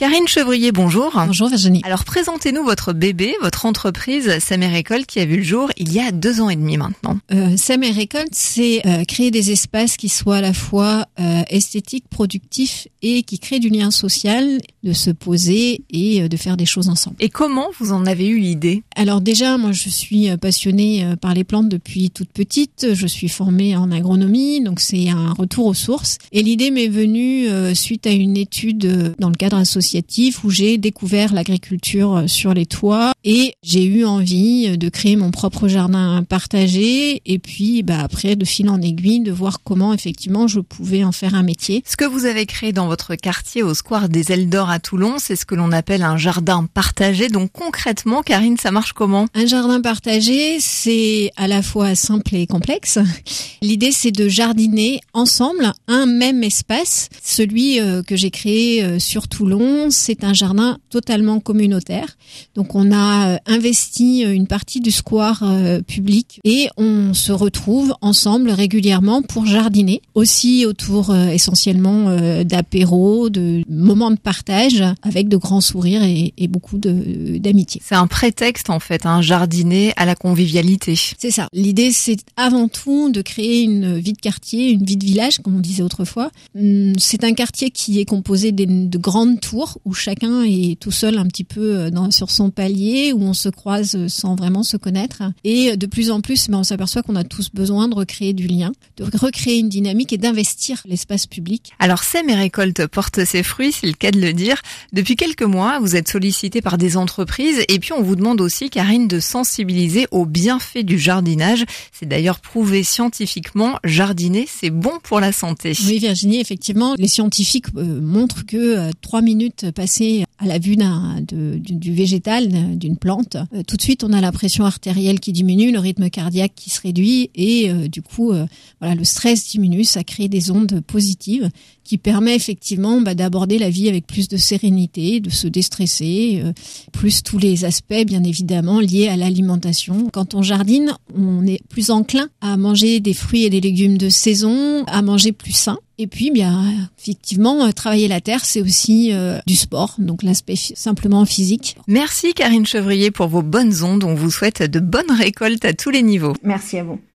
Karine Chevrier, bonjour. Bonjour Virginie. Alors présentez-nous votre bébé, votre entreprise Sam Récolte qui a vu le jour il y a deux ans et demi maintenant. Euh, Sam Récolte, c'est euh, créer des espaces qui soient à la fois euh, esthétiques, productifs et qui créent du lien social, de se poser et euh, de faire des choses ensemble. Et comment vous en avez eu l'idée? Alors déjà, moi je suis euh, passionnée euh, par les plantes depuis toute petite. Je suis formée en agronomie, donc c'est un retour aux sources. Et l'idée m'est venue euh, suite à une étude dans le cadre associatif où j'ai découvert l'agriculture euh, sur les toits et j'ai eu envie euh, de créer mon propre jardin partagé et puis bah, après de fil en aiguille de voir comment effectivement je pouvais en faire un métier. Ce que vous avez créé dans votre quartier au square des Ailes d'Or à Toulon, c'est ce que l'on appelle un jardin partagé. Donc concrètement, Karine, ça marche comment? Un jardin partagé, c'est à la fois simple et complexe. L'idée, c'est de jardiner ensemble un même espace. Celui euh, que j'ai créé sur Toulon, c'est un jardin totalement communautaire. Donc, on a euh, investi une partie du square euh, public et on se retrouve ensemble régulièrement pour jardiner. Aussi autour euh, essentiellement euh, d'apéros, de moments de partage avec de grands sourires et, et beaucoup de- d'amitié. C'est un prétexte en fait, un jardiner à la convivialité. C'est ça. L'idée, c'est avant tout de créer une vie de quartier, une vie de village, comme on disait autrefois. Hum, C'est un quartier qui est composé des- de grandes tours où chacun est tout seul un petit peu euh, dans, sur son palier, où on se croise euh, sans vraiment se connaître. Et de plus en plus, ben, on s'aperçoit qu'on a tous besoin de recréer du lien, de recréer une dynamique et d'investir l'espace public. Alors Sème et Récolte porte ses fruits, c'est le cas de le dire. Depuis quelques mois, vous êtes sollicité par des entreprises et puis on vous demande aussi, Karine, de sensibiliser aux bienfaits du jardinage. C'est d'ailleurs prouvé scientifiquement, jardiner, c'est bon pour la santé. Oui, Virginie, effectivement, les scientifiques euh, montrent que euh, trois minutes passées à la vue d'un de- du, végétal, d'un- d'une plante, euh, tout de suite on a la pression artérielle qui diminue, le rythme cardiaque qui se réduit et euh, du coup, euh, voilà, le stress diminue, ça crée des ondes positives qui permet effectivement bah, d'aborder la vie avec plus de sérénité, de se déstresser, euh, plus tous les aspects bien évidemment liés à l'alimentation. Quand on jardine, on est plus enclin à manger des fruits et des légumes de saison, à manger plus sain. Et puis, bien, effectivement, euh, travailler la terre, c'est aussi euh, du sport, donc l'aspect simplement physique. Merci Karine Chevrier pour vos bonnes ondes. On vous souhaite de bonnes récoltes à tous les niveaux. Merci à vous.